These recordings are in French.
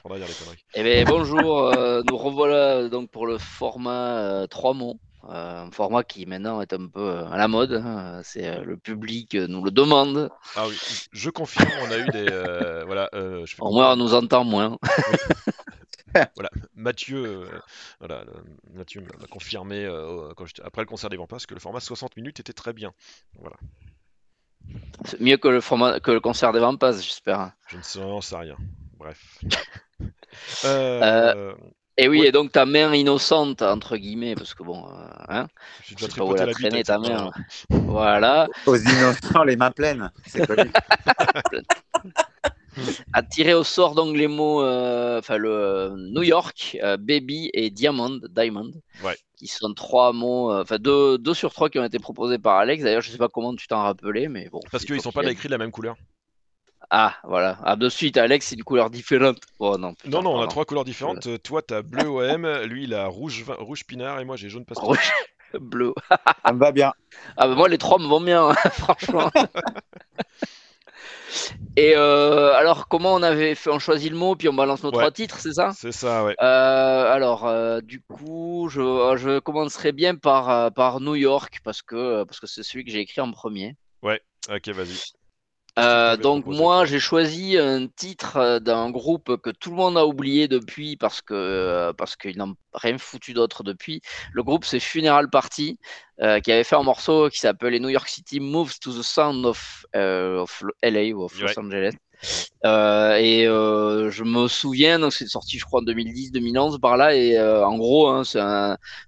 Faudra dire les conneries. Eh bien, bonjour, euh, nous revoilà donc pour le format euh, 3 mots. Euh, un format qui maintenant est un peu euh, à la mode. hein. C'est euh, le public euh, nous le demande. Ah oui, je confirme, on a eu des. euh, voilà, euh, je fais Au moins, on nous entend moins. Voilà, Mathieu, euh, voilà, Mathieu m'a confirmé euh, quand après le concert des Vampasses que le format 60 minutes était très bien. Voilà, C'est mieux que le format que le concert des Vampas, j'espère. je ne sais rien. Bref. Euh, Et oui, Ouais. et donc ta main innocente, entre guillemets, parce que bon, euh, hein, je sais pas où elle tripoté a la bite traîné avec ta main. Voilà. Aux innocents, les mains pleines. C'est connu. A tiré au sort donc les mots, euh, enfin le euh, New York, euh, Baby et Diamond, Diamond, Ouais. qui sont trois mots, euh, enfin deux, deux sur trois qui ont été proposés par Alex. D'ailleurs, je sais pas comment tu t'en rappelais, mais bon. Parce qu'ils sont pas écrits de la même couleur. Ah, voilà. Ah, de suite, Alex, c'est une couleur différente. Oh non. putain, Non, non, on a trois couleurs différentes. Euh, Toi, t'as bleu OM, lui, il a rouge, vin- rouge pinard et moi, j'ai jaune pastel. Rouge, bleu. Ça me va bien. Ah, bah moi, les trois me vont bien, hein, franchement. Et euh, alors, comment on avait fait On choisit le mot, puis on balance nos Ouais. trois titres, c'est ça? C'est ça, ouais. Euh, alors, euh, du coup, je, je commencerai bien par, par New York parce que parce que c'est celui que j'ai écrit en premier. Ok, vas-y. Euh, donc moi, j'ai choisi un titre euh, d'un groupe que tout le monde a oublié depuis parce que euh, parce qu'ils n'ont rien foutu d'autre depuis. Le groupe c'est Funeral Party euh, qui avait fait un morceau qui s'appelait New York City Moves to the Sound of, euh, of LA ou of Los. Angeles. Euh, et euh, je me souviens, donc c'est sorti je crois en 2010-2011 par là, et euh, en gros, hein,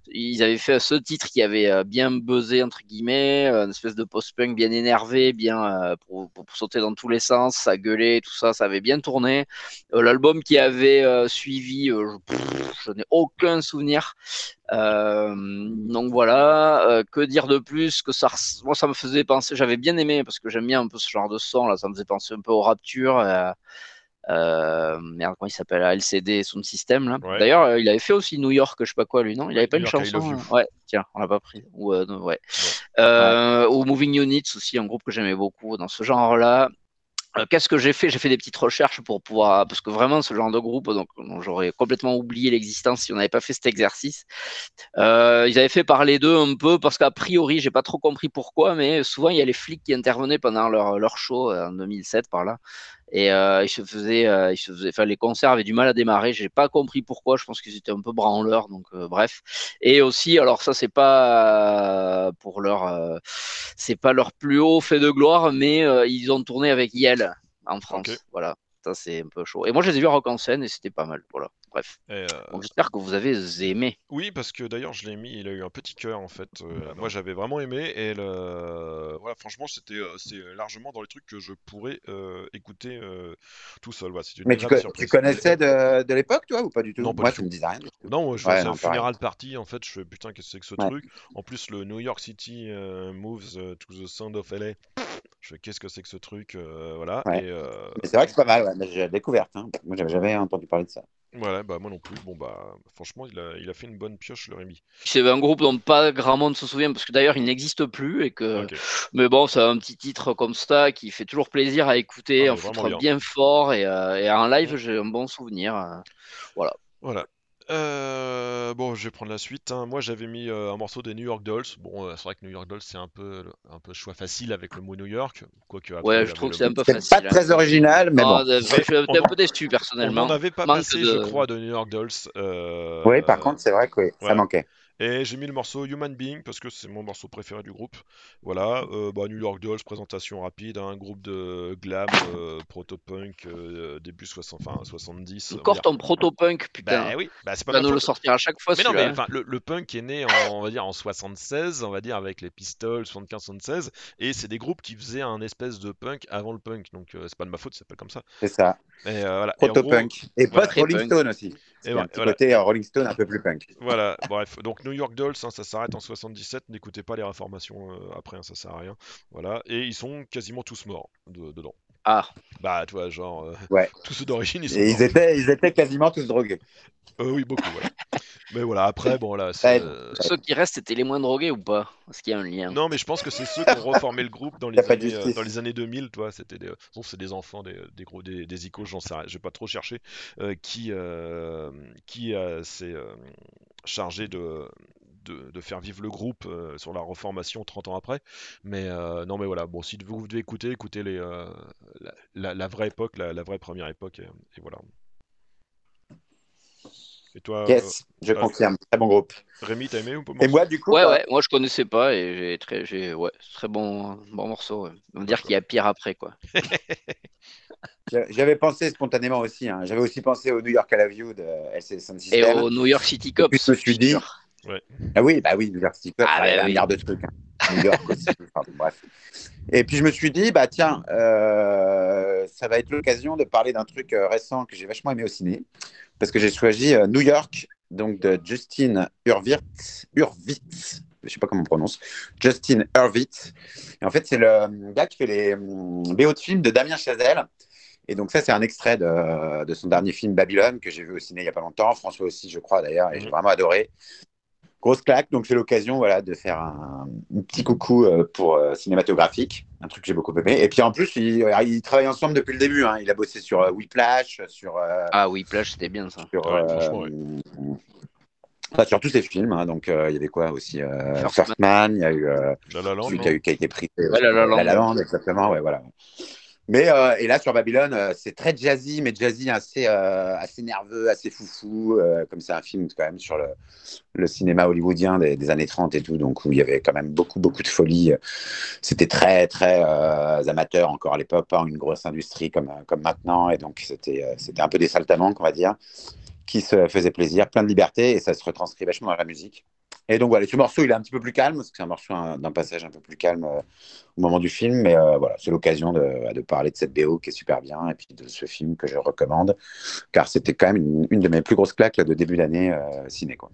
ils avaient fait ce titre qui avait bien buzzé entre guillemets, une espèce de post-punk bien énervé, bien pour, sauter dans tous les sens, ça gueulait, tout ça, ça avait bien tourné. L'album qui avait suivi, je n'ai aucun souvenir. Euh, donc voilà, euh, que dire de plus que ça, moi ça me faisait penser, j'avais bien aimé parce que j'aime bien un peu ce genre de son là, ça me faisait penser un peu aux Rapture. euh, euh, merde, comment il s'appelle LCD Sound System là. Ouais. D'ailleurs, il avait fait aussi New York, je sais pas quoi lui, non? Il avait pas New une York, chanson euh, Ouais, tiens, on l'a pas pris. Ou, ouais. Ou Moving Units aussi, un groupe que j'aimais beaucoup dans ce genre-là. Euh, Qu'est-ce que j'ai fait? J'ai fait des petites recherches pour pouvoir, parce que vraiment ce genre de groupe, donc j'aurais complètement oublié l'existence si on n'avait pas fait cet exercice. Euh, ils avaient fait parler d'eux un peu parce qu'a priori, j'ai pas trop compris pourquoi, mais souvent il y a les flics qui intervenaient pendant leur leur show euh, en 2007 par là, et euh, ils se faisaient, euh, ils se faisaient, enfin les concerts avaient du mal à démarrer. J'ai pas compris pourquoi. Je pense qu'ils étaient un peu branleurs, donc euh, bref. Et aussi, alors ça c'est pas euh, pour leur, euh, c'est pas leur plus haut fait de gloire, mais euh, ils ont tourné avec Yel en France. Voilà, ça c'est un peu chaud. Et moi je les ai vus à Rock en scène et c'était pas mal. Voilà, bref. Et, euh, Donc j'espère que vous avez aimé. Oui, parce que d'ailleurs, je l'ai mis, il a eu un petit cœur en fait. Euh, moi, j'avais vraiment aimé et le... voilà, franchement, c'était euh, c'est largement dans les trucs que je pourrais euh, écouter euh, tout seul. Voilà, une Mais tu, co- tu surprise. connaissais de, de l'époque, toi, ou pas du tout? Non, pas Moi, du ça me disait rien. Non, moi, je Ouais, faisais non, un funeral party en fait. Je fais putain, qu'est-ce que c'est que ce Ouais. truc? En plus, le New York City euh, moves euh, to the sound of LA. Je fais qu'est-ce que c'est que ce truc? euh, voilà. Ouais. Et euh, c'est vrai que c'est pas mal, j'ai découverte. Hein. Moi, j'avais jamais entendu parler de ça. Voilà, bah moi non plus. Bon bah, franchement, il a, il a fait une bonne pioche le Rémi. C'est un groupe dont pas grand monde se souvient parce que d'ailleurs il n'existe plus et que. Mais bon, c'est un petit titre comme ça qui fait toujours plaisir à écouter, Ah, en foutre bien. fort et, euh, et en live j'ai un bon souvenir. euh. Voilà. Euh, bon, je vais prendre la suite. hein. Moi, j'avais mis euh, un morceau des New York Dolls. Bon, euh, c'est vrai que New York Dolls, c'est un peu, un peu choix facile avec le mot New York. Quoique après, Ouais, je trouve que c'est un peu C'est facile. pas hein. très original, mais Non, bon. je suis un On peu déçu On personnellement. n'en avait pas Manque passé, de- je crois, de New York Dolls. euh, Oui, par contre, c'est vrai que oui, ouais. ça manquait. Et j'ai mis le morceau Human Being parce que c'est mon morceau préféré du groupe. Voilà, euh, bah, New York Dolls, présentation rapide, un groupe de glam, euh, proto-punk, euh, début 60, enfin, 70. on va Encore ton proto-punk, putain. Bah oui, bah, c'est pas vas ma nous le sortir à chaque fois Mais non, mais hein. le, le punk est né en, on va dire, en 76, on va dire, avec les Pistols, 75-76, et c'est des groupes qui faisaient un espèce de punk avant le punk, donc euh, c'est pas de ma faute, ça s'appelle comme ça. C'est ça. Et, euh, voilà. Et Proto-punk. Et voilà. post-Rolling Très punk. Stone aussi. Un petit voilà. côté euh, Rolling Stone un peu plus punk. Voilà, bref, donc New York Dolls, hein, ça s'arrête en 77, n'écoutez pas les reformations euh, après, hein, ça sert à rien. Voilà, et ils sont quasiment tous morts de- dedans. Ah. Bah, tu vois, genre, euh, Ouais. tous ceux d'origine, ils sont. Et ils morts. étaient, ils étaient quasiment tous drogués. Euh, oui, beaucoup, voilà. Mais voilà, après, bon, là. Ouais. euh, Ceux qui restent, c'était les moins drogués ou pas? Est-ce qu'il y a un lien? Non, mais je pense que c'est ceux qui ont reformé le groupe dans les, années, euh, dans les années 2000, toi, c'était des, bon, c'est des enfants, des, des gros, des, des icônes, j'en sais rien, je vais pas trop chercher, euh, qui, euh, qui euh, s'est euh, chargé de, de, de faire vivre le groupe euh, sur la reformation 30 ans après. Mais euh, non, mais voilà, bon, si vous devez écouter, écoutez les, euh, la, la- la vraie époque, la, la vraie première époque, et, et voilà. Et toi, Yes, je euh, confirme. Très bon groupe. Rémi, t'as aimé ou pas Et moi, du coup, Ouais, ouais, moi je connaissais pas et j'ai très, j'ai, ouais, très bon, bon morceau. ouais. On va dire qu'il y a pire après, quoi. j'a- j'avais pensé spontanément aussi. hein. J'avais aussi pensé au New York I Love You de LC Sound Et au New York City Et Cops. puis, je me suis dit- Ah oui, bah oui, City Cops, Ah, bah un oui. milliard de trucs. hein. New York aussi. Pardon, bref. Et puis je me suis dit, bah tiens, euh, ça va être l'occasion de parler d'un truc euh, récent que j'ai vachement aimé au ciné, parce que j'ai choisi euh, New York, donc de Justin Hurwitz, Hurwitz, je sais pas comment on prononce, Justin Hurwitz. Et en fait, c'est le gars qui fait les hum, BO de films de Damien Chazelle. Et donc ça, c'est un extrait de, de son dernier film Babylone que j'ai vu au ciné il y a pas longtemps. François aussi, je crois d'ailleurs, et j'ai Mhm. vraiment adoré. Grosse claque, donc c'est l'occasion voilà, de faire un, un petit coucou euh, pour euh, cinématographique, un truc que j'ai beaucoup aimé. Et puis en plus, ils, ils travaillent ensemble depuis le début. hein. Il a bossé sur euh, Whiplash, sur, euh, Ah oui, Plage, c'était bien ça. sur, Ouais, euh, franchement, enfin, sur tous ses films. hein. Donc euh, il y avait quoi aussi euh, First Man, il y a eu euh, La La Land, celui non qui a, eu, qui a été pris. Ouais, La La Land. La La Land, exactement, ouais, voilà. Mais euh, et là sur Babylone, euh, c'est très jazzy, mais jazzy assez euh, assez nerveux, assez foufou. comme c'est un film quand même sur le, le cinéma hollywoodien des, années 30 et tout, donc où il y avait quand même beaucoup beaucoup de folie. C'était très très amateur encore à l'époque, pas une grosse industrie comme comme maintenant, et donc c'était c'était un peu des saltamanques, on va dire, qui se faisaient plaisir, plein de liberté, et ça se retranscrit vachement dans la musique. Et donc voilà, ce morceau, il est un petit peu plus calme, parce que c'est un morceau d'un passage un peu plus calme euh, au moment du film, mais euh, voilà, c'est l'occasion de, de parler de cette BO qui est super bien, et puis de ce film que je recommande, car c'était quand même une, une de mes plus grosses claques là, de début d'année euh, ciné. Quoi.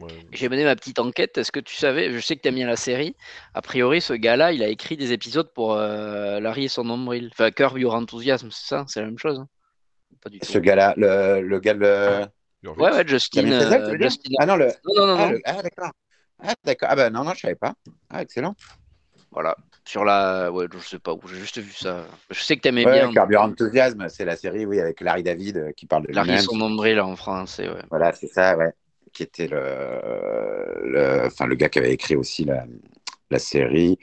Ouais. J'ai mené ma petite enquête. Est-ce que tu savais, je sais que tu aimes bien la série. A priori, ce gars-là, il a écrit des épisodes pour euh, Larry et son nombril. Enfin, Curb Your Enthusiasm, c'est ça C'est la même chose hein Pas du tout. Ce gars-là, le, le gars, le... Ouais, ouais, Justin. Euh, Justin- Ah non, le... Non, non, non, ah, non. le- ah, d'accord. Ah, d'accord. Ah, ben non, non, je savais pas. Ah, excellent. Voilà. Sur la. Ouais, je sais pas où. J'ai juste vu ça. Je sais que t'aimais Ouais, bien. Carburant Enthusiasm, c'est la série, oui, avec Larry David euh, qui parle de Larry et son nombril en français, ouais. Voilà, c'est ça, ouais. Qui était le, le, enfin, le gars qui avait écrit aussi la, la série.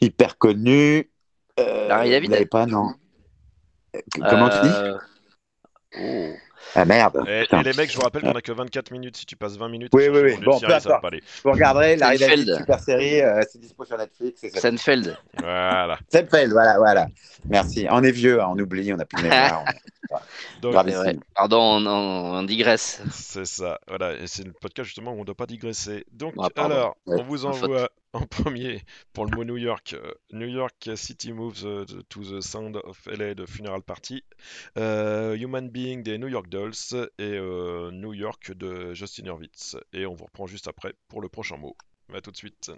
Hyper connu. Euh, Larry David Vous l'avez pas, non Euh, Comment tu dis? oh. Ah merde. Et, les mecs, je vous rappelle qu'on a que 24 minutes. Si tu passes 20 minutes, Oui, oui, oui. Bon, série, peu ça va pas aller. Vous regarderez. David, super série, euh, c'est dispo sur Netflix. et ça- Seinfeld. Voilà. Seinfeld, voilà, voilà. Merci. On est vieux, hein, on oublie, on n'a plus de mémoire. Donc. Pardon, on, on- on digresse. c'est ça. Voilà. Et c'est le podcast justement où on ne doit pas digresser. Donc, Ah, alors, Ouais, on vous envoie en premier pour le mot New York. euh, New York City moves euh, to the sound of LA de Funeral Party. euh, Human Being des New York Dolls et New York de Justin Hurwitz. Et on vous reprend juste après pour le prochain mot. À tout de suite.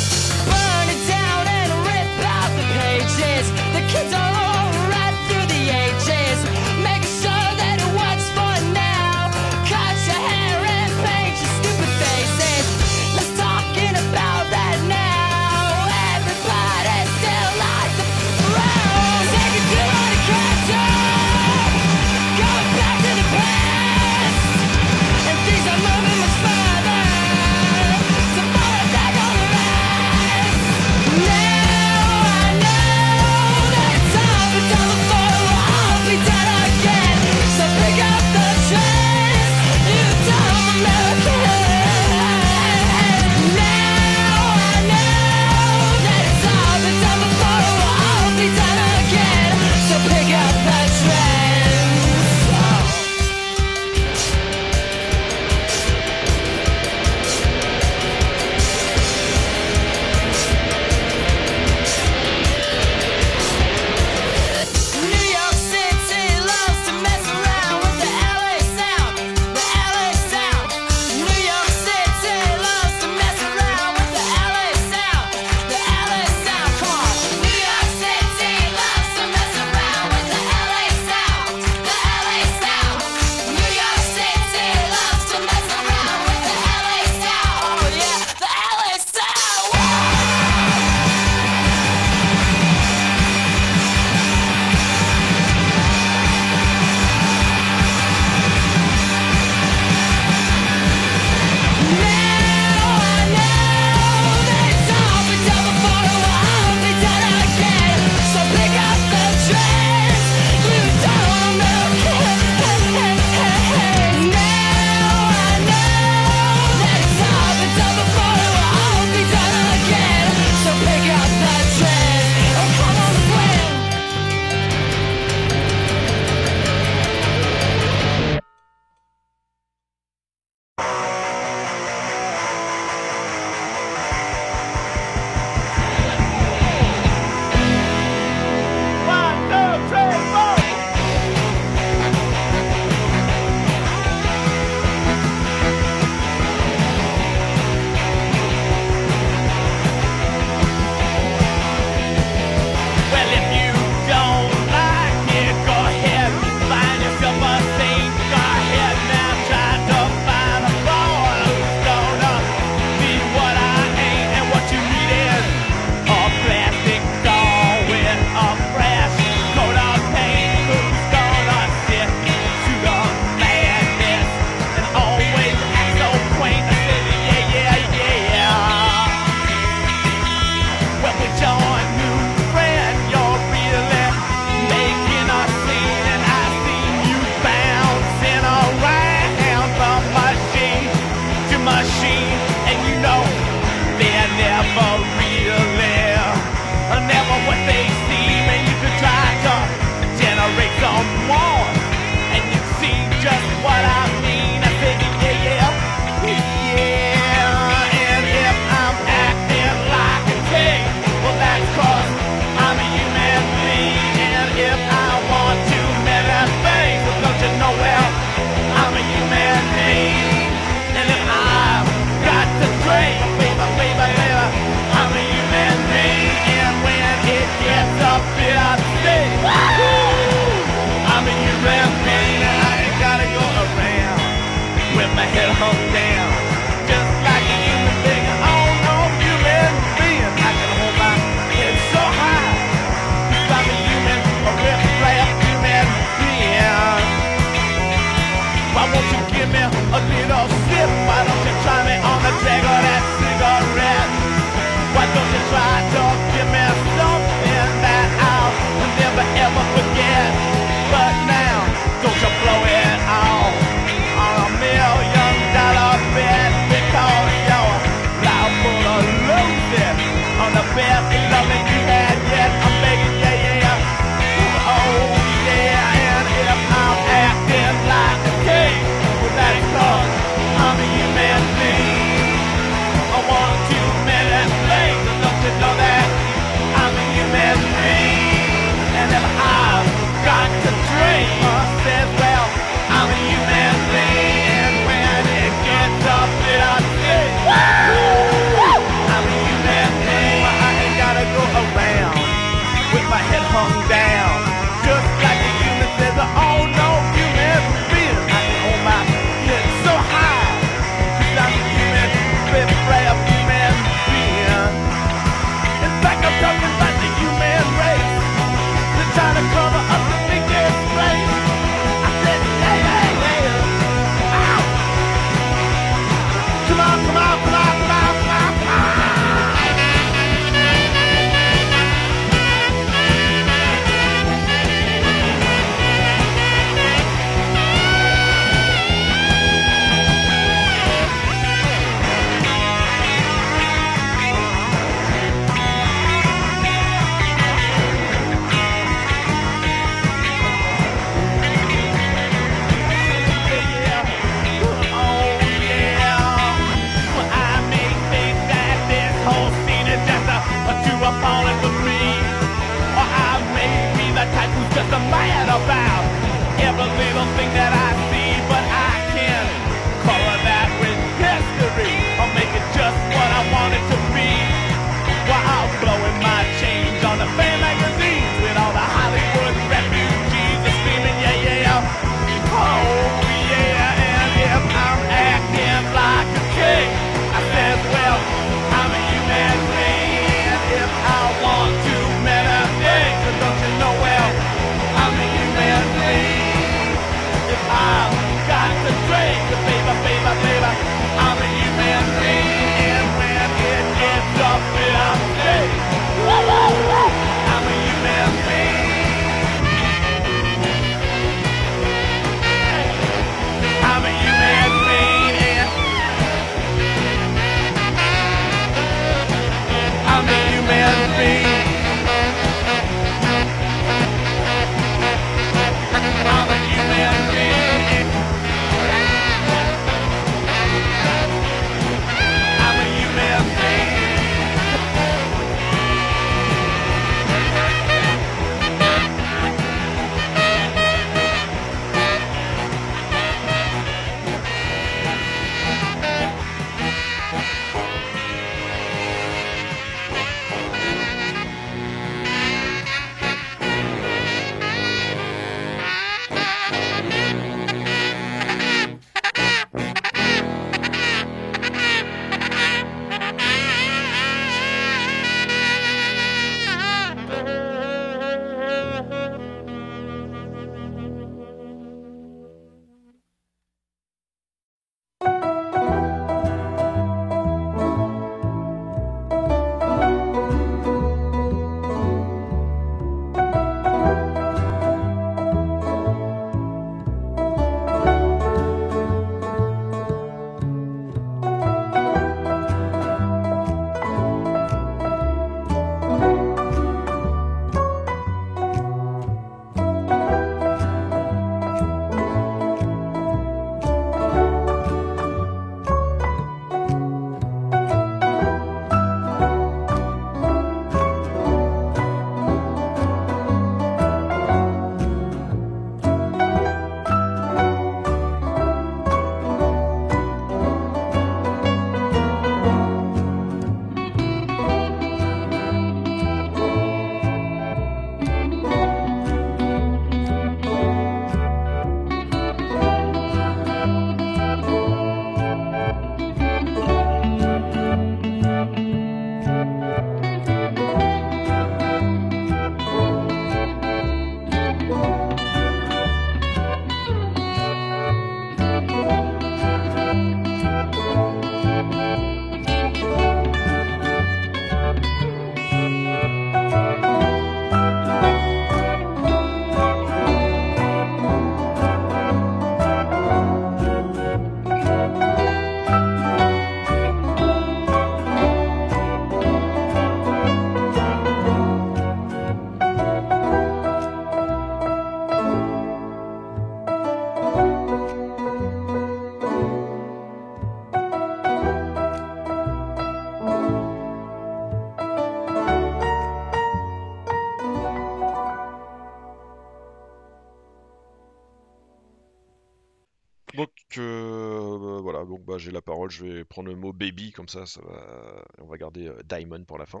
Je vais prendre le mot baby comme ça, ça va, on va garder euh, Diamond pour la fin.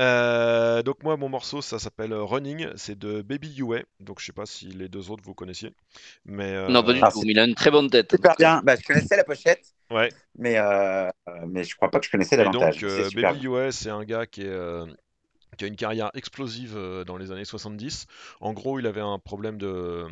Euh, donc moi mon morceau ça s'appelle Running, c'est de Baby UA, donc je sais pas si les deux autres vous connaissiez, mais euh, Non, pas du Ah, tout. mais Il a une très bonne tête. Super bien. Bah, je connaissais la pochette, ouais. mais, euh, mais je crois pas que je connaissais Et davantage. donc, euh, C'est super. Baby UA, c'est un gars qui, est, euh, qui a une carrière explosive euh, dans les années 70. En gros, il avait un problème de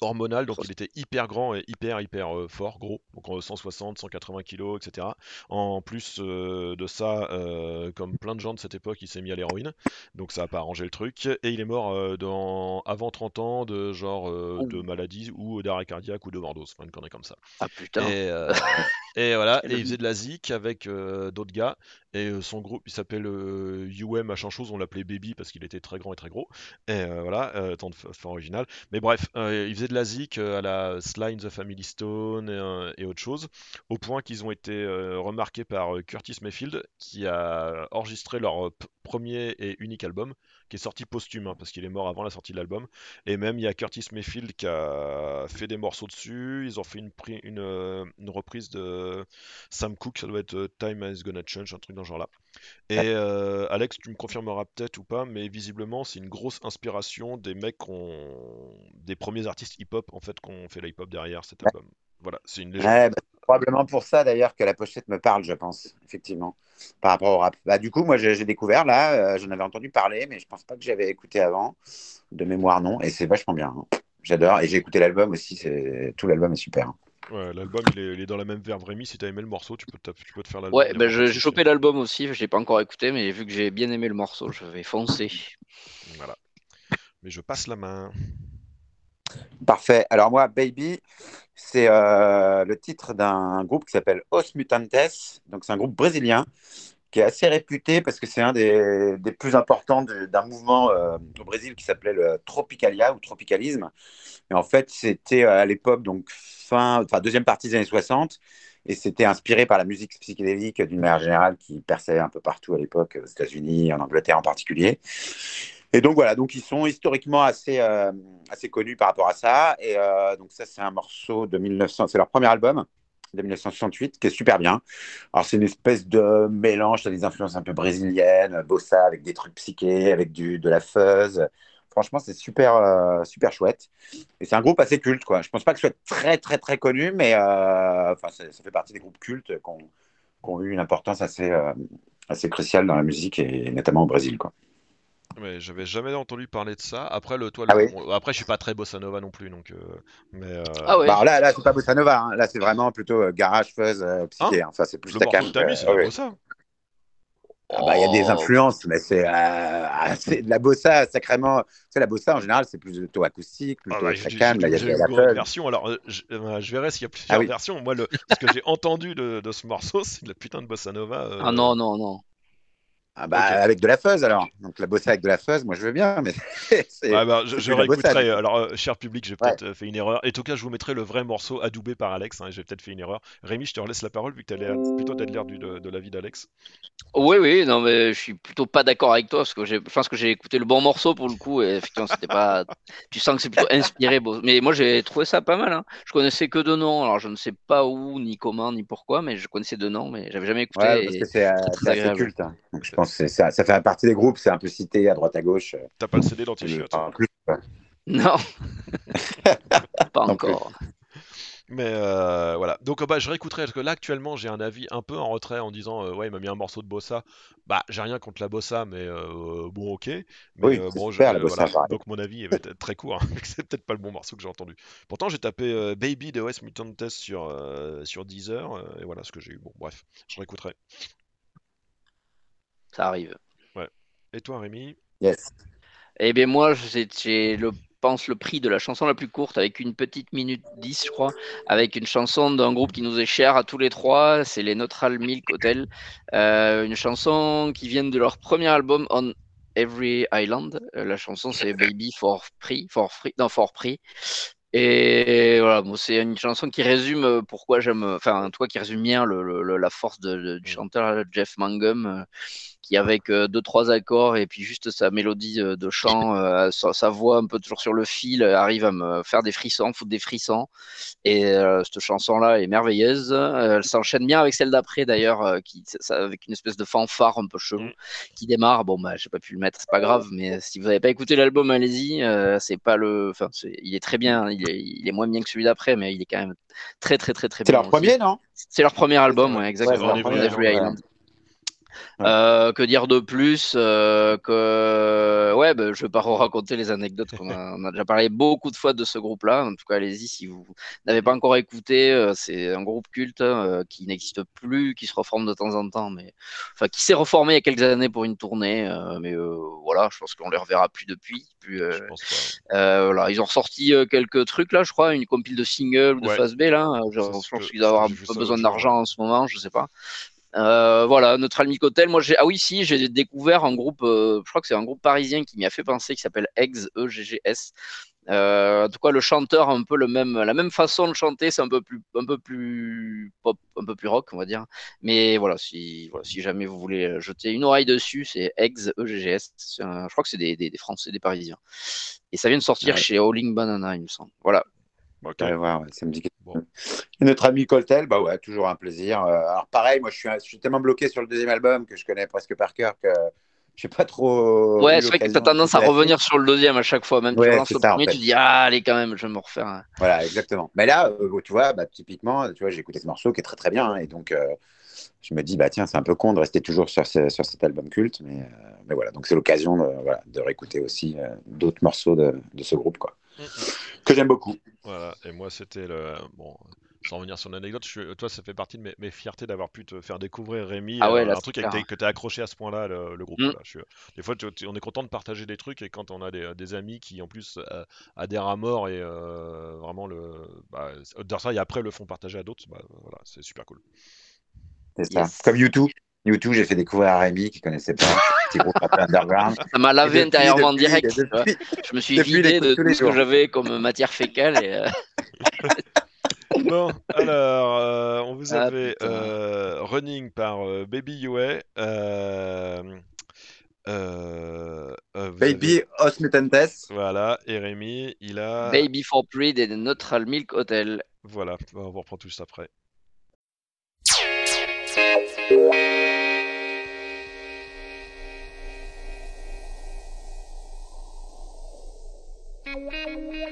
hormonal, donc il était hyper grand et hyper hyper euh, fort, gros, donc euh, 160, 180 kilos, etc. En plus euh, de ça, euh, comme plein de gens de cette époque, il s'est mis à l'héroïne, donc ça a pas arrangé le truc, et il est mort euh, dans, avant 30 ans de genre euh, de maladie ou d'arrêt cardiaque ou d'overdose, enfin une connerie comme ça. Ah putain. Et, euh, et voilà, Quel et il faisait de la zik avec euh, d'autres gars. Et euh, son groupe, il s'appelle euh, UM machin chose, on l'appelait Baby parce qu'il était très grand et très gros. Et euh, voilà, tant de f- fin original. Mais bref, il faisait de la zik à la and the Family Stone et, et autre chose, au point qu'ils ont été remarqués par Curtis Mayfield, qui a enregistré leur premier et unique album, qui est sorti posthume, hein, parce qu'il est mort avant la sortie de l'album. Et même il y a Curtis Mayfield qui a fait des morceaux dessus. Ils ont fait une, euh, une reprise de Sam Cooke, ça doit être euh, Time is Gonna Change, un truc dans ce genre-là. Et euh, Alex, tu me confirmeras peut-être ou pas, mais visiblement c'est une grosse inspiration des mecs des premiers artistes hip-hop en fait qui ont fait la hip-hop derrière cet album. Voilà, c'est une légende. Ouais, bah, probablement pour ça d'ailleurs que la pochette me parle, je pense, effectivement, par rapport au rap. Bah, du coup, moi j'ai découvert là, euh, j'en avais entendu parler, mais je pense pas que j'avais écouté avant, de mémoire non, et c'est vachement bien. hein. J'adore, et j'ai écouté l'album aussi, c'est tout l'album est super. hein. Ouais, l'album il est, il est dans la même verve. Rémi, si t'as aimé le morceau, tu peux te, tu peux te faire l'album. Ouais, ben vraiment j'ai chopé l'album aussi, je l'ai pas encore écouté, mais vu que j'ai bien aimé le morceau, je vais foncer. Voilà. Mais je passe la main. Parfait. Alors moi, Baby, c'est euh, le titre d'un groupe qui s'appelle Os Mutantes. Donc c'est un groupe brésilien qui est assez réputé parce que c'est un des, plus importants d'un mouvement euh, au Brésil qui s'appelait le Tropicalia ou Tropicalisme. Et en fait, c'était euh, à l'époque, donc fin, enfin deuxième partie des années 60, et c'était inspiré par la musique psychédélique d'une manière générale qui perçait un peu partout à l'époque, aux États-Unis, en Angleterre en particulier. Et donc voilà, donc ils sont historiquement assez, euh, assez connus par rapport à ça. Et euh, donc ça, c'est un morceau de 1900, c'est leur premier album de 1968 qui est super bien. Alors c'est une espèce de mélange, t'as des influences un peu brésiliennes, bossa avec des trucs psychés, avec du, de la fuzz. Franchement, c'est super, euh, super chouette. Et c'est un groupe assez culte, quoi. Je pense pas que ce soit très, très, très connu, mais enfin, ça, fait partie des groupes cultes qui ont, eu une importance assez, assez cruciale dans la musique et notamment au Brésil, quoi. Mais j'avais jamais entendu parler de ça. Après, le, toi, le- Ah oui après, je suis pas très bossa nova non plus, donc. euh, mais euh, Ah ouais. Bah, alors là, là c'est pas bossa nova, hein. là c'est vraiment plutôt euh, garage fuzz euh, psyché. hein. Enfin, c'est plus le ta t'as mis, c'est de la ouais. bossa. Ah bah, il y a des Oh. influences, mais c'est euh, c'est de la bossa sacrément. Tu sais, la bossa en général, c'est plus plutôt acoustique, Ah plutôt bah, calme. j'ai Là, il y a la version. Alors, je, euh, je verrai s'il y a plusieurs Ah oui. versions. Moi, le, ce que j'ai entendu de, de ce morceau, c'est de la putain de bossa nova. euh, Ah non, non, non. Ah bah, avec de la fuzz alors. Donc la bossa avec de la fuzz, moi je veux bien, mais c'est. Ouais, bah, je, réécouterai. Alors, euh, cher public, j'ai peut-être euh, fait une erreur. Et en tout cas, je vous mettrai le vrai morceau adoubé par Alex. hein, j'ai peut-être fait une erreur. Rémi, je te relaisse la parole vu que tu as l'air plutôt l'air de, de l'avis d'Alex. Oui, oui, non, mais je suis plutôt pas d'accord avec toi parce que j'ai- je pense que j'ai écouté le bon morceau pour le coup et effectivement, c'était pas. Tu sens que c'est plutôt inspiré. beau. Mais moi, j'ai trouvé ça pas mal. hein. Je connaissais que deux noms, alors je ne sais pas où, ni comment, ni pourquoi, mais je connaissais deux noms, mais j'avais jamais écouté. Ouais, parce et que c'est euh, assez culte. hein. Donc je pense ça, ça fait partie des groupes, c'est un peu cité à droite à gauche. euh, T'as pas le CD dans tes chiottes. quoi. Non, pas encore. Mais euh, voilà. Donc bah, je réécouterai parce que là actuellement j'ai un avis un peu en retrait en disant euh, ouais il m'a mis un morceau de bossa. Bah j'ai rien contre la bossa mais euh, bon ok. Mais Oui, euh, c'est bon super, je- la bossa, voilà. pareil. Donc mon avis va être très court. hein, c'est peut-être pas le bon morceau que j'ai entendu. Pourtant j'ai tapé euh, Baby de West Mutant Test sur euh, sur Deezer euh, et voilà ce que j'ai eu. Bon bref je réécouterai. Ça arrive. Et toi Rémi? Yes. Eh bien, moi, j'ai le pense le prix de la chanson la plus courte avec une petite minute 10, je crois, avec une chanson d'un groupe qui nous est cher à tous les trois, c'est les Neutral Milk Hotel. Euh, une chanson qui vient de leur premier album On Every Island. Euh, la chanson, c'est Baby for Free, for free, non, for Free. Et voilà, bon, c'est une chanson qui résume euh, pourquoi j'aime, enfin, cas, qui résume bien le, le- le- la force de- de- du chanteur Jeff Mangum, euh, qui avec euh, deux trois accords et puis juste sa mélodie euh, de chant, euh, sa, sa voix un peu toujours sur le fil, arrive à me faire des frissons, foutre des frissons. Et euh, cette chanson-là est merveilleuse. Elle s'enchaîne bien avec celle d'après d'ailleurs, euh, qui ça, avec une espèce de fanfare un peu chelou Mm. qui démarre. Bon bah j'ai pas pu le mettre, c'est pas grave, mais si vous n'avez pas écouté l'album, allez-y. Euh, c'est pas le, enfin c'est- il est très bien, il est, il est moins bien que celui d'après, mais il est quand même très très très très C'est bien. leur aussi. premier, non? C'est leur premier album, Ouais, ouais, c'est exactement. leur On premier Every album, Island. Ouais. Euh, que dire de plus euh, que ouais bah, je vais pas raconter les anecdotes qu'on a, on a déjà parlé beaucoup de fois de ce groupe là en tout cas allez-y si vous n'avez pas encore écouté euh, c'est un groupe culte euh, qui n'existe plus qui se reforme de temps en temps mais enfin qui s'est reformé il y a quelques années pour une tournée mais voilà je pense qu'on les reverra plus depuis plus Je pense pas. voilà, ils ont ressorti quelques trucs là, je crois, une compile de singles ou de Ouais. phase B là. Euh, Je, pense qu'ils doivent avoir un peu besoin d'argent en ce moment, je sais pas. Euh, voilà, Neutral Micotel. Moi, j'ai ah oui, si, j'ai découvert un groupe. euh, je crois que c'est un groupe parisien qui m'y a fait penser, qui s'appelle Eggs E G G S. Euh, en tout cas, le chanteur a un peu le même, la même façon de chanter, c'est un peu plus, un peu plus pop, un peu plus rock, on va dire. Mais voilà, si, voilà, si jamais vous voulez jeter une oreille dessus, c'est Eggs E G G S. C'est un- Je crois que c'est des, des, des Français, des Parisiens. Et ça vient de sortir Ouais. chez Howling Banana, il me semble. Voilà. Ouais, ça me dit quelque Bon. Et notre ami Coltel, bah ouais, toujours un plaisir. Euh, alors pareil, moi je suis, je suis tellement bloqué sur le deuxième album que je connais presque par cœur que je sais pas trop. Ouais, c'est vrai que l'occasion t'as tendance à revenir sur le deuxième à chaque fois. Même Ouais, tu relances c'est le en premier, fait. tu dis ah allez quand même, je vais me refaire. un-. Voilà, exactement. Mais là, euh, tu vois, bah, typiquement, tu vois, j'ai écouté ce morceau qui est très très bien, hein, et donc euh, je me dis bah tiens, c'est un peu con de rester toujours sur, ce- sur cet album culte, mais, euh, mais voilà, donc c'est l'occasion de, voilà, de réécouter aussi euh, d'autres morceaux de, de ce groupe, quoi. Que j'aime beaucoup. Voilà, et moi c'était le. Bon, sans revenir sur l'anecdote, suis- toi ça fait partie de mes, mes fiertés d'avoir pu te faire découvrir Rémi, Ah ouais, euh, là, un truc clair. que tu as accroché à ce point-là, le, le groupe. Mm. suis- des fois, on est content de partager des trucs, et quand on a des, des amis qui en plus euh, adhèrent à mort et euh, vraiment le. Bah, dans ça, et après le font partager à d'autres, bah, voilà, c'est super cool. C'est ça. Yes. Comme YouTube. YouTube, j'ai fait découvrir à Rémi qui connaissait pas, un petit groupe un peu underground. Ça m'a lavé depuis- intérieurement depuis- direct. depuis- Je me suis vidé de tout ce que j'avais comme matière fécale. Et, euh, Bon, alors, euh, on vous Ah, avait euh, Running par euh, Baby Yue. euh, euh, euh, Baby avez- Os Mutantes. Voilà, et Rémi, il a. Baby for Breed et Neutral Milk Hotel. Voilà, on vous reprend tout juste après. Yeah, yeah, yeah.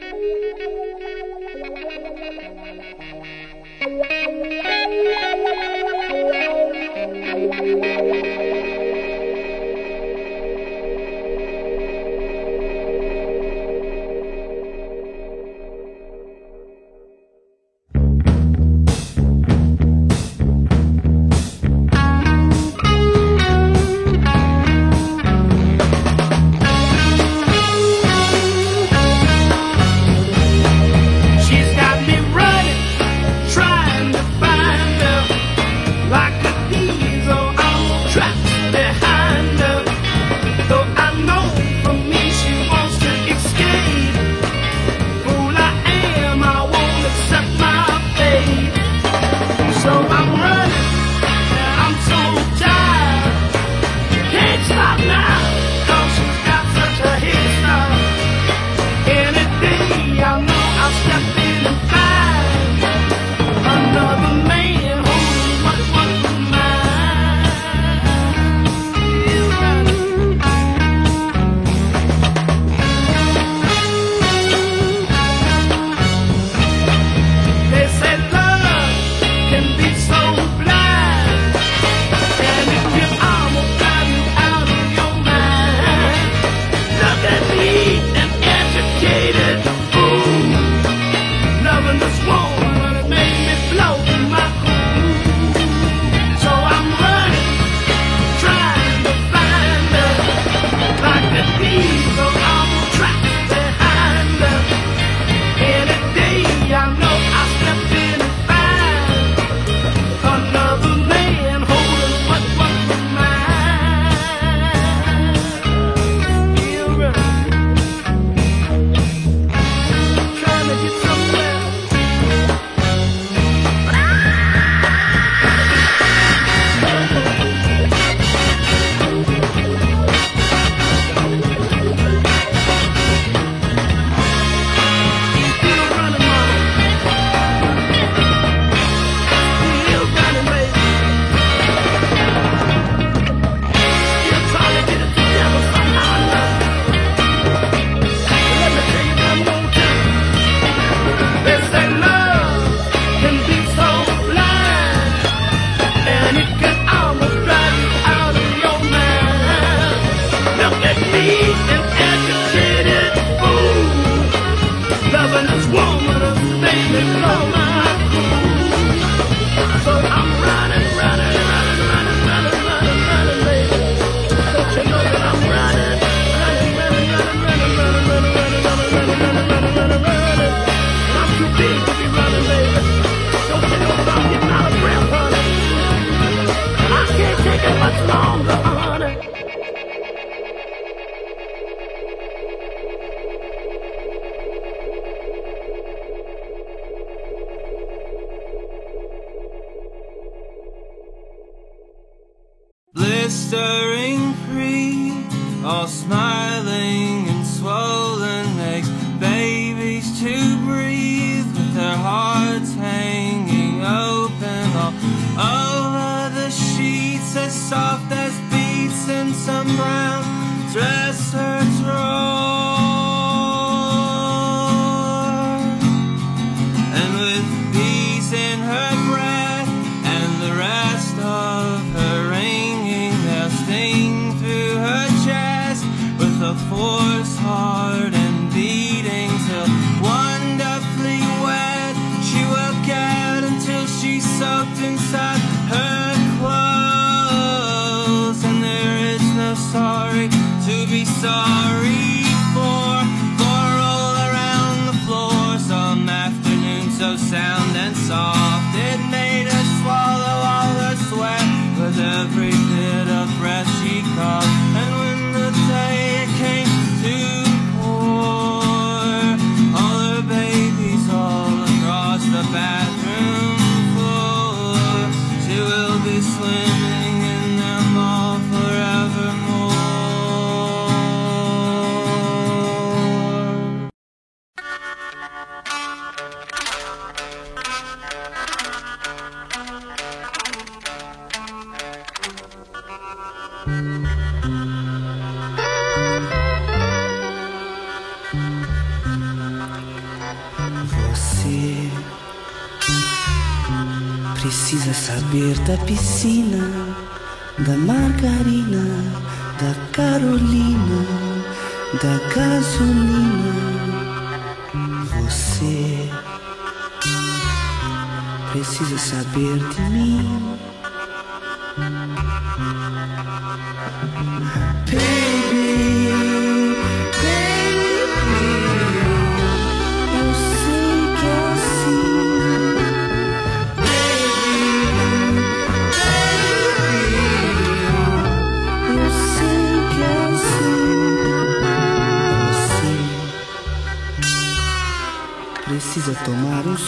Soft as beats in some brown dresser drawer da piscina, da margarina, da Carolina, da gasolina. Você precisa saber de mim.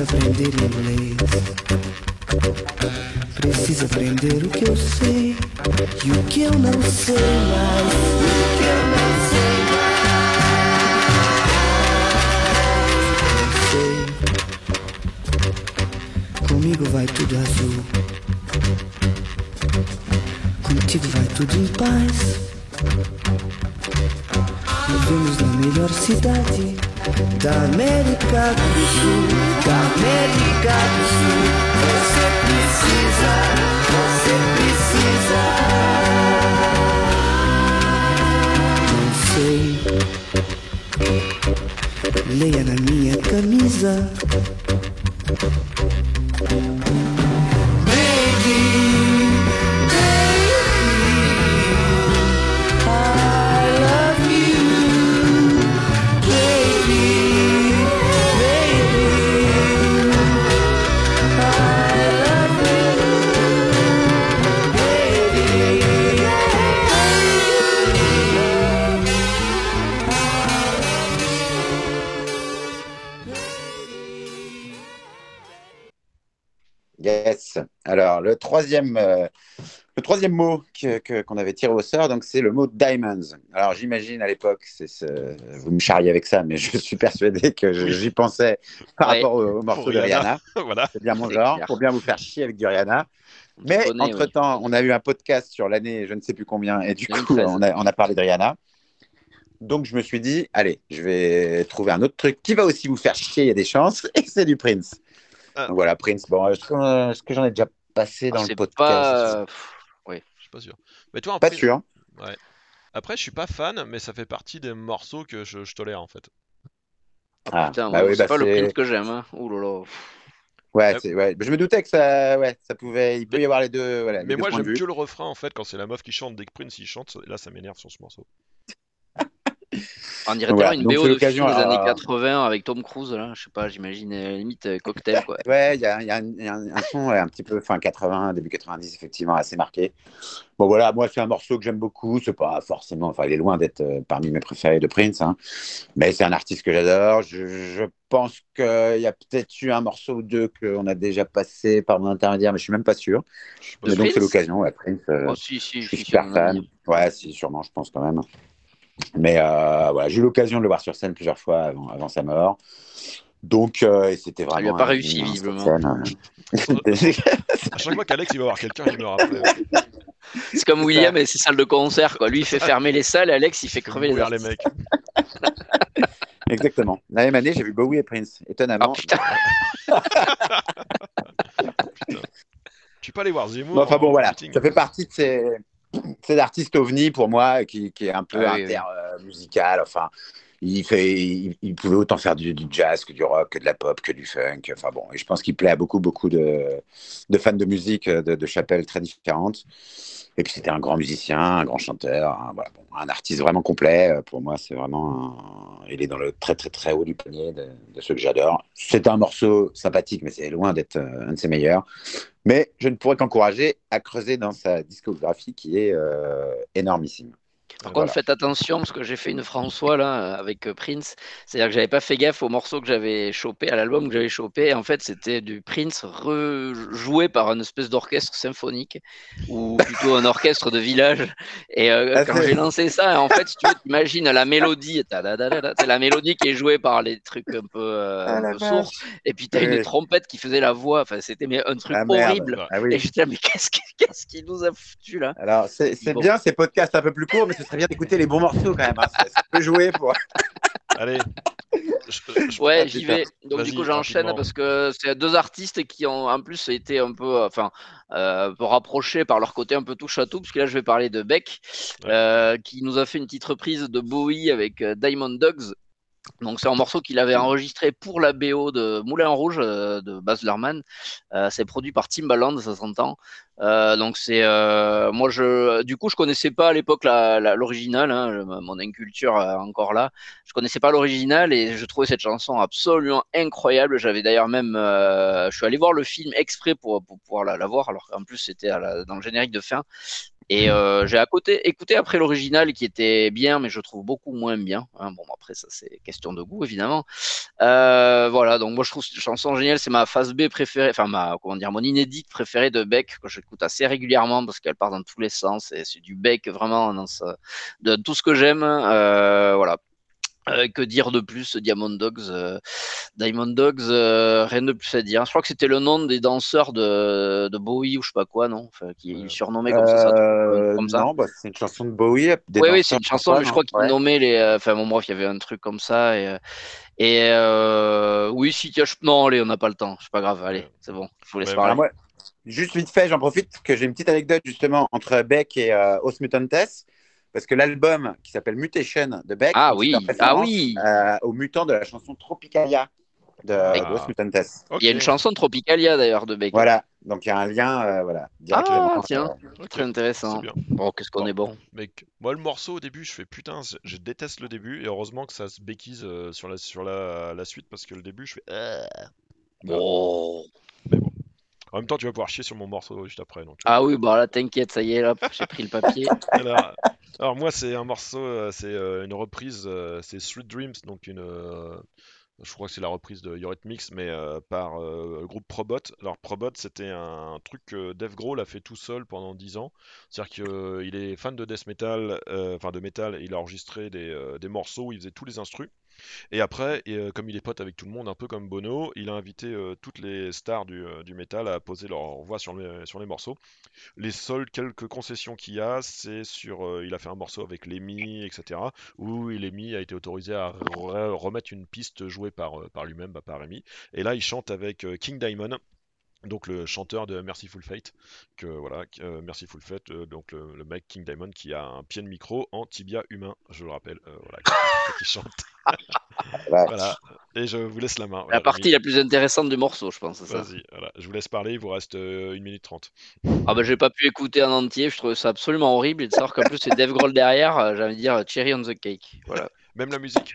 of indignant release. Troisième, euh, le troisième mot que- qu'on avait tiré au sort, donc c'est le mot diamonds. Alors, j'imagine à l'époque, ce- vous me charriez avec ça, mais je suis persuadé que j'y pensais par Ouais. rapport au, au morceau de Rihanna. Rihanna. voilà. C'est bien mon genre, clair. pour bien vous faire chier avec du Rihanna. Mais oui. entre-temps, on a eu un podcast sur l'année, je ne sais plus combien, et du coup, 2013. on a, on a parlé de Rihanna. Donc, je me suis dit, allez, je vais trouver un autre truc qui va aussi vous faire chier, il y a des chances, et c'est du Prince. Ah. Donc voilà, Prince. Bon, est-ce que, est-ce que j'en ai déjà passé dans Ah, le c'est podcast pas. Je suis pas sûr. Mais toi, en Pas sûr. Ouais. Après, je suis pas fan, mais ça fait partie des morceaux que je, je tolère en fait. Ah, Putain, bah oui, c'est bah pas le Prince que j'aime. Hein. Ouh là là. Ouais, Ouais. c'est- ouais. Je me doutais que ça, ouais, ça pouvait, il peut y avoir les deux, voilà, les Mais deux moi, j'aime que le refrain en fait quand c'est la meuf qui chante. Dès que Prince il chante, là ça m'énerve sur ce morceau. On dirait Voilà, une BO c'est de film des alors- années 80 avec Tom Cruise, là. Je sais pas, j'imagine euh, limite euh, cocktail, quoi. Ouais, il y a, y un, il y a un- un son ouais, un petit peu fin 80, début 90, effectivement, assez marqué. Bon, voilà, moi, c'est un morceau que j'aime beaucoup. C'est pas forcément, enfin, il est loin d'être euh, parmi mes préférés de Prince, hein. mais c'est un artiste que j'adore. Je, je pense qu'il y a peut-être eu un morceau ou deux qu'on a déjà passé par mon intermédiaire, mais je suis même pas sûr. Mais donc, c'est l'occasion, ouais, Prince. euh, Oh, si, si, je suis si, super fan. Ouais, si, sûrement, je pense quand même. Mais euh, voilà, j'ai eu l'occasion de le voir sur scène plusieurs fois avant, avant sa mort. Donc, euh, c'était vraiment. a pas un- réussi, visiblement. euh. À chaque fois qu'Alex il va voir quelqu'un, il me rappelle. C'est comme William et ses salles de concert, quoi. Lui, il fait fermer les salles, Alex, il fait crever les les mecs. Exactement. La même année, j'ai vu Bowie et Prince. Étonnamment. putain, Tu peux aller voir Zemmour. Bon, enfin bon, en voilà. meeting. Ça fait partie de ces, ces artistes ovni pour moi, qui, qui est un peu Ah oui, oui. inter-musical. Enfin, il, pouvait autant faire du, jazz que du rock, que de la pop, que du funk. Enfin bon, et je pense qu'il plaît à beaucoup, beaucoup de, fans de musique de, de chapelles très différentes. Et puis c'était un grand musicien, un grand chanteur, un, artiste vraiment complet. Euh, Pour moi, c'est vraiment, il est dans le très très très haut du panier de, ceux que j'adore. C'est un morceau sympathique, mais c'est loin d'être euh, un de ses meilleurs. Mais je ne pourrais qu'encourager à creuser dans sa discographie qui est euh, énormissime. Par Voilà. contre, faites attention parce que j'ai fait une François là avec euh, Prince. C'est-à-dire que j'avais pas fait gaffe au morceau que j'avais chopé, à l'album que j'avais chopé. Et en fait, c'était du Prince joué par une espèce d'orchestre symphonique ou plutôt un orchestre de village. Et euh, Ah, quand j'ai lancé ça, en fait, si tu veux, t'imagines la mélodie, c'est la mélodie qui est jouée par les trucs un peu, euh, Ah, un peu sourds. Et puis t'as Oui. une trompette qui faisait la voix. Enfin, c'était un truc Ah, horrible. Ah Et oui. j'étais là, mais qu'est-ce qui- qu'est-ce qu'il nous a foutu là? Alors, c'est Bon. bien ces podcasts un peu plus courts, mais serait bien d'écouter les bons morceaux quand même. hein. Ça, ça peut jouer pour. Allez. Je- je- Ouais, j'y vais. Donc du coup, j'enchaîne parce que c'est deux artistes qui ont en plus été un peu, euh, enfin, euh, un peu rapprochés par leur côté un peu touche à tout, parce que là, je vais parler de Beck, Ouais. euh, qui nous a fait une petite reprise de Bowie avec Diamond Dogs. Donc c'est un morceau qu'il avait enregistré pour la BO de Moulin Rouge euh, de Baz Luhrmann. Euh, c'est produit par Timbaland, ça s'entend. Euh, donc c'est euh, moi je du coup je connaissais pas à l'époque l'original, hein, mon inculture encore là. Je connaissais pas l'original et je trouvais cette chanson absolument incroyable. J'avais d'ailleurs même je suis allé voir le film exprès pour, pouvoir la, la voir alors qu'en plus c'était dans le générique de fin. Et euh, j'ai à côté écouté après l'original qui était bien, mais je trouve beaucoup moins bien. hein. Bon, après, ça, c'est question de goût, évidemment. Euh, voilà, donc moi, je trouve cette chanson géniale. C'est ma phase B préférée, enfin, ma, comment dire, mon inédite préférée de Beck, que j'écoute assez régulièrement parce qu'elle part dans tous les sens. Et c'est du Beck vraiment dans de tout ce que j'aime. Euh, voilà. Euh, que dire de plus, Diamond Dogs euh, Diamond Dogs, euh, rien de plus à dire. Je crois que c'était le nom des danseurs de, de Bowie ou je sais pas quoi, non? Enfin, Qui Euh, surnommaient comme ça. ça comme ça. non, bah, c'est une chanson de Bowie. des Oui, oui, c'est une chanson, mais je crois qu'il ouais. nommait les. euh, Enfin, bon, bref, il y avait un truc comme ça. Et, et oui, si, tiens, je- non, allez, on n'a pas le temps. C'est pas grave, allez, c'est bon, je vous laisse Ouais, parler. Juste vite fait, j'en profite que j'ai une petite anecdote justement entre Beck et euh, Os Mutantes. Parce que l'album qui s'appelle Mutation de Beck, Ah c'est oui, en ah oui. euh, au mutant de la chanson Tropicalia de, Ah. de Mutantes. Il y a une chanson de Tropicalia d'ailleurs de Beck. Voilà, donc il y a un lien, euh, voilà, directement. Ah, tiens. ok, Très intéressant. Bon, qu'est-ce qu'on Bon. est bon. Mec, moi le morceau au début, je fais putain, je- déteste le début et heureusement que ça se béquise euh, sur la sur la, la suite parce que le début, je fais. euh. Bon. En même temps, tu vas pouvoir chier sur mon morceau juste après. Donc. Ah oui, bah là, t'inquiète, ça y est, là, j'ai pris le papier. Alors, alors moi, c'est un morceau, euh, c'est euh, une reprise, euh, c'est Sweet Dreams, donc une, je crois que c'est la reprise de Eurythmics, mais par le groupe Probot. Alors Probot, c'était un truc que Dave Grohl a fait tout seul pendant 10 ans. C'est-à-dire qu'il est fan de death metal, enfin de metal, et il a enregistré des, des morceaux où il faisait tous les instrus. Et après, euh, comme il est pote avec tout le monde, un peu comme Bono, il a invité euh, toutes les stars du, euh, du métal à poser leur voix sur les, morceaux. Les seules quelques concessions qu'il a, c'est sur. il a fait un morceau avec Lemmy, etc. Où Lemmy a été autorisé à re- remettre une piste jouée par, lui-même, bah, par Lemmy. Et là, il chante avec King Diamond. Donc le chanteur de Merciful Fate, que voilà, euh, Merciful Fate, euh, donc le, le mec King Diamond qui a un pied de micro en tibia humain, je le rappelle, euh, voilà, qui, chante. Voilà, et je vous laisse la main. La partie Rémi. la plus intéressante du morceau, je pense, c'est ça. Vas-y, voilà, je vous laisse parler, il vous reste euh, 1 minute 30. Ah bah j'ai pas pu écouter en entier, je trouvais ça absolument horrible et de savoir qu'en plus c'est Dave Grohl derrière, j'ai envie de dire cherry on the cake. Voilà. Même la musique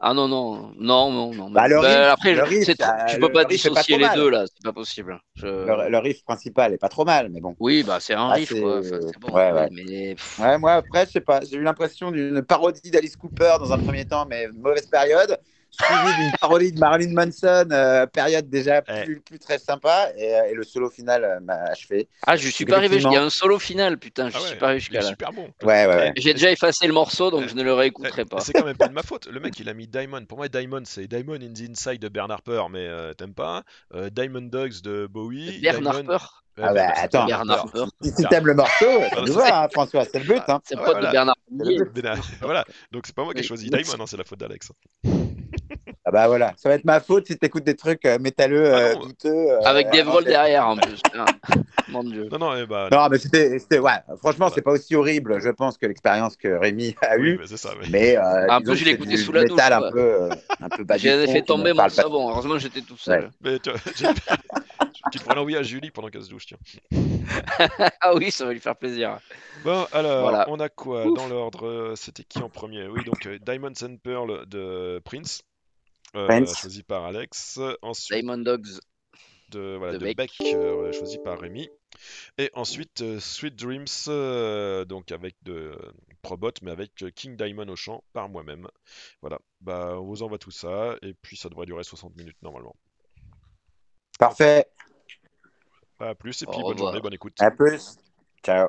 Ah non non non non non. Bah, le bah, après le riff, euh, tu le peux pas dissocier les mal. deux là, c'est pas possible. Je- Le, le riff principal est pas trop mal, mais bon. Oui bah c'est un Ah, riff quoi. Enfin, bon, ouais, ouais. mais Ouais, moi après, je sais pas, j'ai eu l'impression d'une parodie d'Alice Cooper dans un premier temps, mais mauvaise période, suivie d'une parodie de Marilyn Manson, euh, période déjà plus, plus très sympa, et, euh, et le solo final euh, m'a achevé. Ah je suis pas arrivé, il y a un solo final putain, je Ah suis pas arrivé jusqu'à là. super bon. Ouais, ouais, ouais. J'ai déjà effacé le morceau donc je ne le réécouterai pas. C'est quand même pas de ma faute. Le mec, il a mis Diamond. Pour moi, Diamond, c'est Diamond in the Inside de Bernard Harper, mais euh, t'aimes pas. Euh, Diamond Dogs de Bowie. Bernard Diamond- Harper. Ouais, Ah bah, Bernard- attends. Bernard. Si tu t'aimes le morceau, ça Voilà, nous va, hein, François, c'est le but. Hein. C'est Ouais, pote voilà. de Bernard le Voilà, donc c'est pas moi qui ai Oui. choisi Diamond, hein, c'est la faute d'Alex. Ah bah voilà, ça va être ma faute si t'écoutes des trucs euh, métalleux, Ah euh, non. douteux. euh, Avec non, Grohl c'est- derrière en plus. Ah, Mon dieu. Non, non, eh bah, Non, mais c'était, c'était- ouais, franchement, Voilà. c'est pas aussi horrible, je pense, que l'expérience que Rémi a oui, eue. mais c'est ça. mais- Mais euh, Ah, disons plus, je l'ai écouté du sous la douche, métal un peu, euh, un peu fond, fait tomber mon savon. Heureusement j'étais tout seul. mais tu, pourrais l'envoyer à Julie pendant qu'elle se douche, tiens. Ah oui, ça va lui faire plaisir. Bon, alors, Voilà. on a quoi Ouf. dans l'ordre euh, C'était qui en premier? Oui, donc euh, Diamonds and Pearl de Prince, euh, Prince. choisi par Alex. Ensuite, Diamond Dogs. de, voilà, de de Beck. Beck, euh, choisi par Rémi. Et ensuite, euh, Sweet Dreams, euh, donc avec de Probot, mais avec King Diamond au chant par moi-même. Voilà, bah, on vous envoie tout ça, et puis ça devrait durer 60 minutes normalement. Parfait. Pas plus, et Au puis bonne revoir. journée, bonne écoute. À plus. Ciao.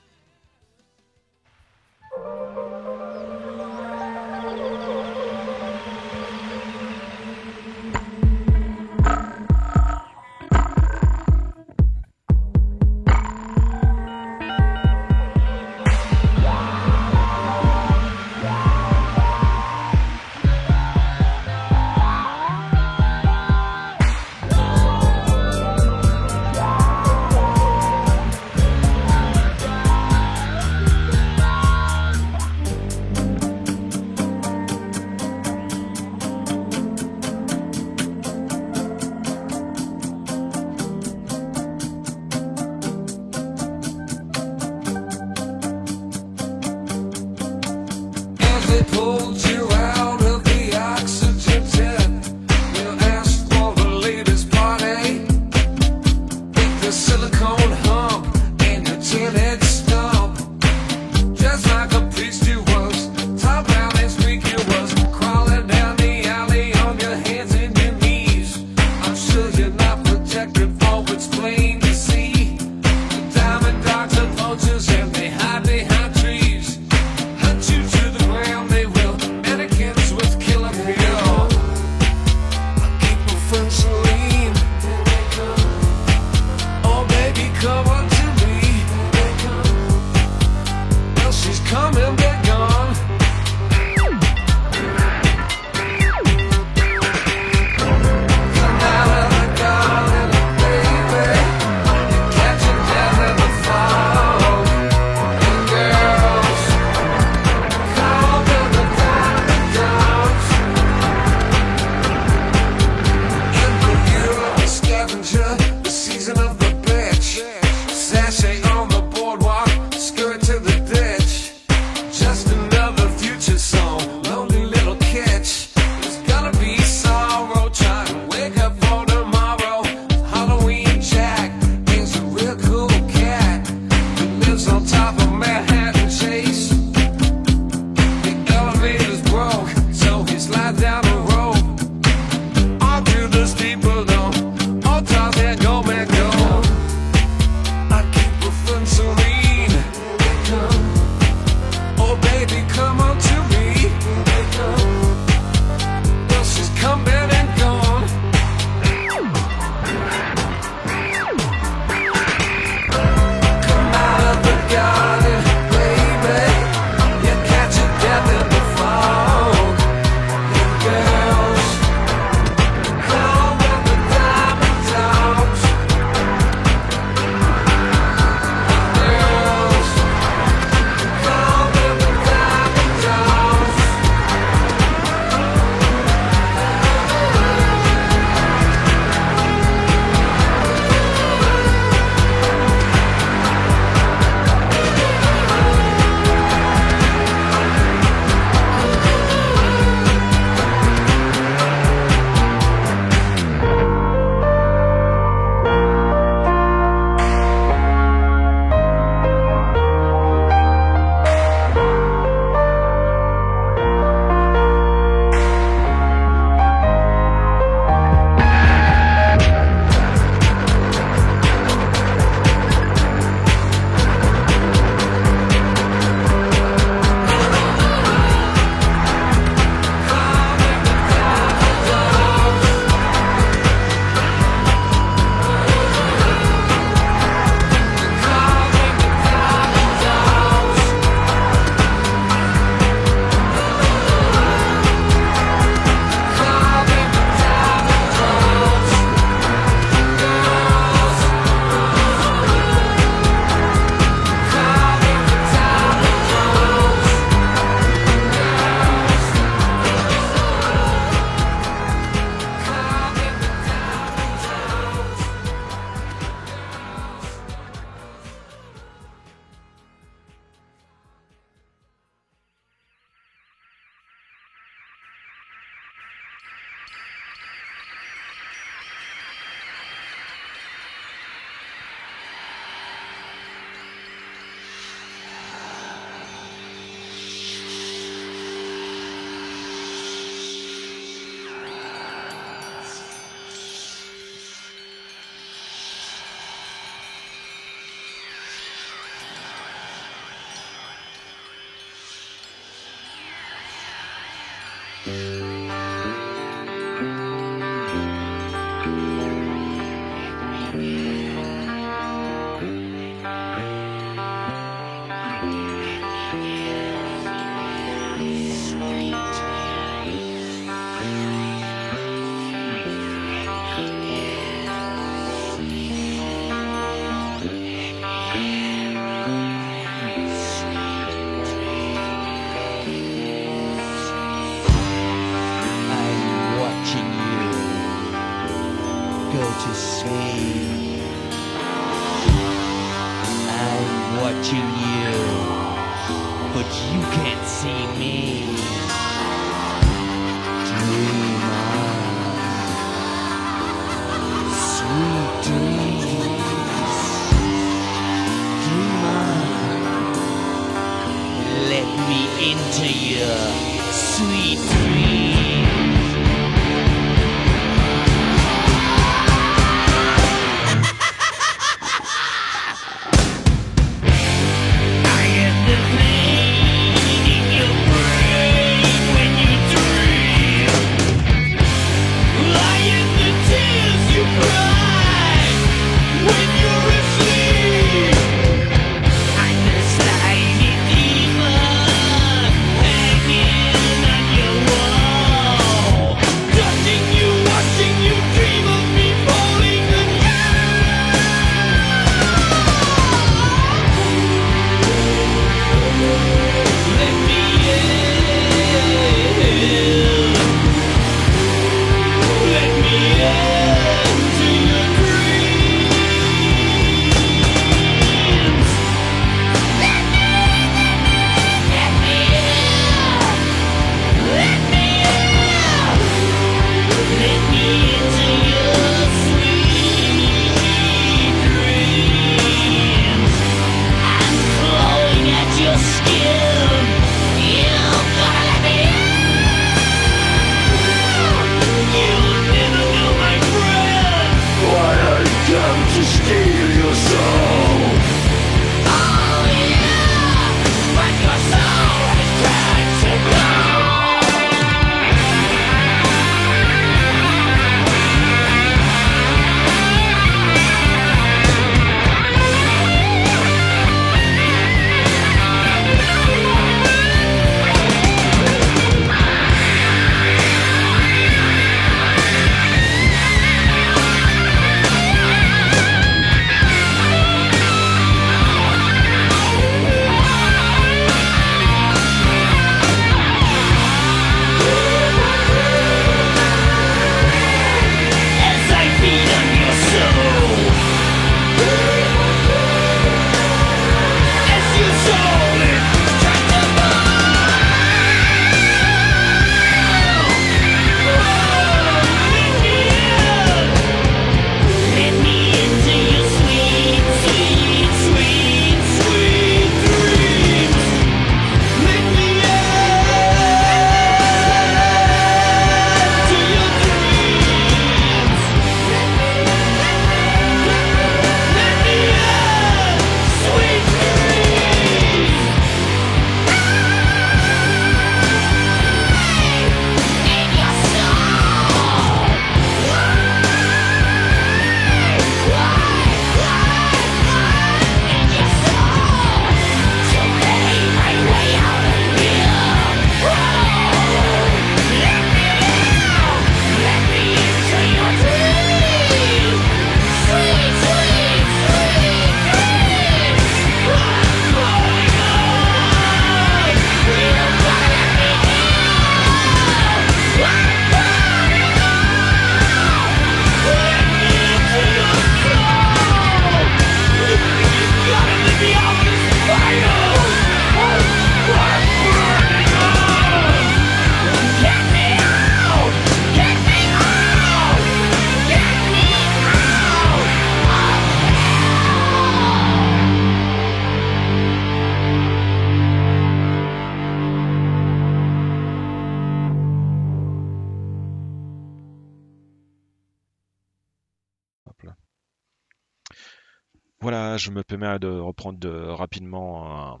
Je me permets de reprendre de- rapidement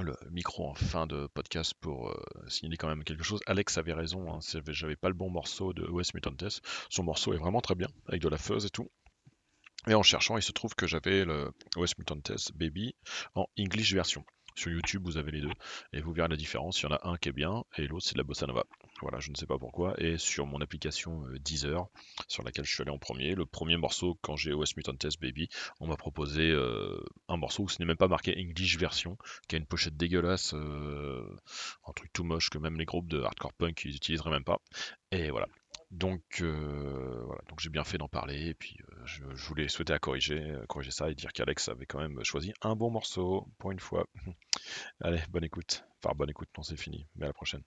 le micro en fin de podcast pour euh, signaler quand même quelque chose. Alex avait raison, hein, j'avais pas le bon morceau de West Mutantes. Son morceau est vraiment très bien, avec de la fuzz et tout. Et en cherchant, il se trouve que j'avais le West Mutantes Baby en English version. Sur YouTube, vous avez les deux et vous verrez la différence. Il y en a un qui est bien et l'autre c'est la bossa nova. Voilà, je ne sais pas pourquoi. Et sur mon application euh, Deezer, sur laquelle je suis allé en premier, le premier morceau quand j'ai West Mutantes Baby, on m'a proposé euh, un morceau où ce n'est même pas marqué English version, qui a une pochette dégueulasse, euh, un truc tout moche que même les groupes de hardcore punk ils utiliseraient même pas. Et voilà. Donc voilà, donc j'ai bien fait d'en parler et puis je, voulais souhaiter à corriger, euh, corriger ça et dire qu'Alex avait quand même choisi un bon morceau pour une fois. Allez, bonne écoute. Enfin bonne écoute, non c'est fini, mais à la prochaine.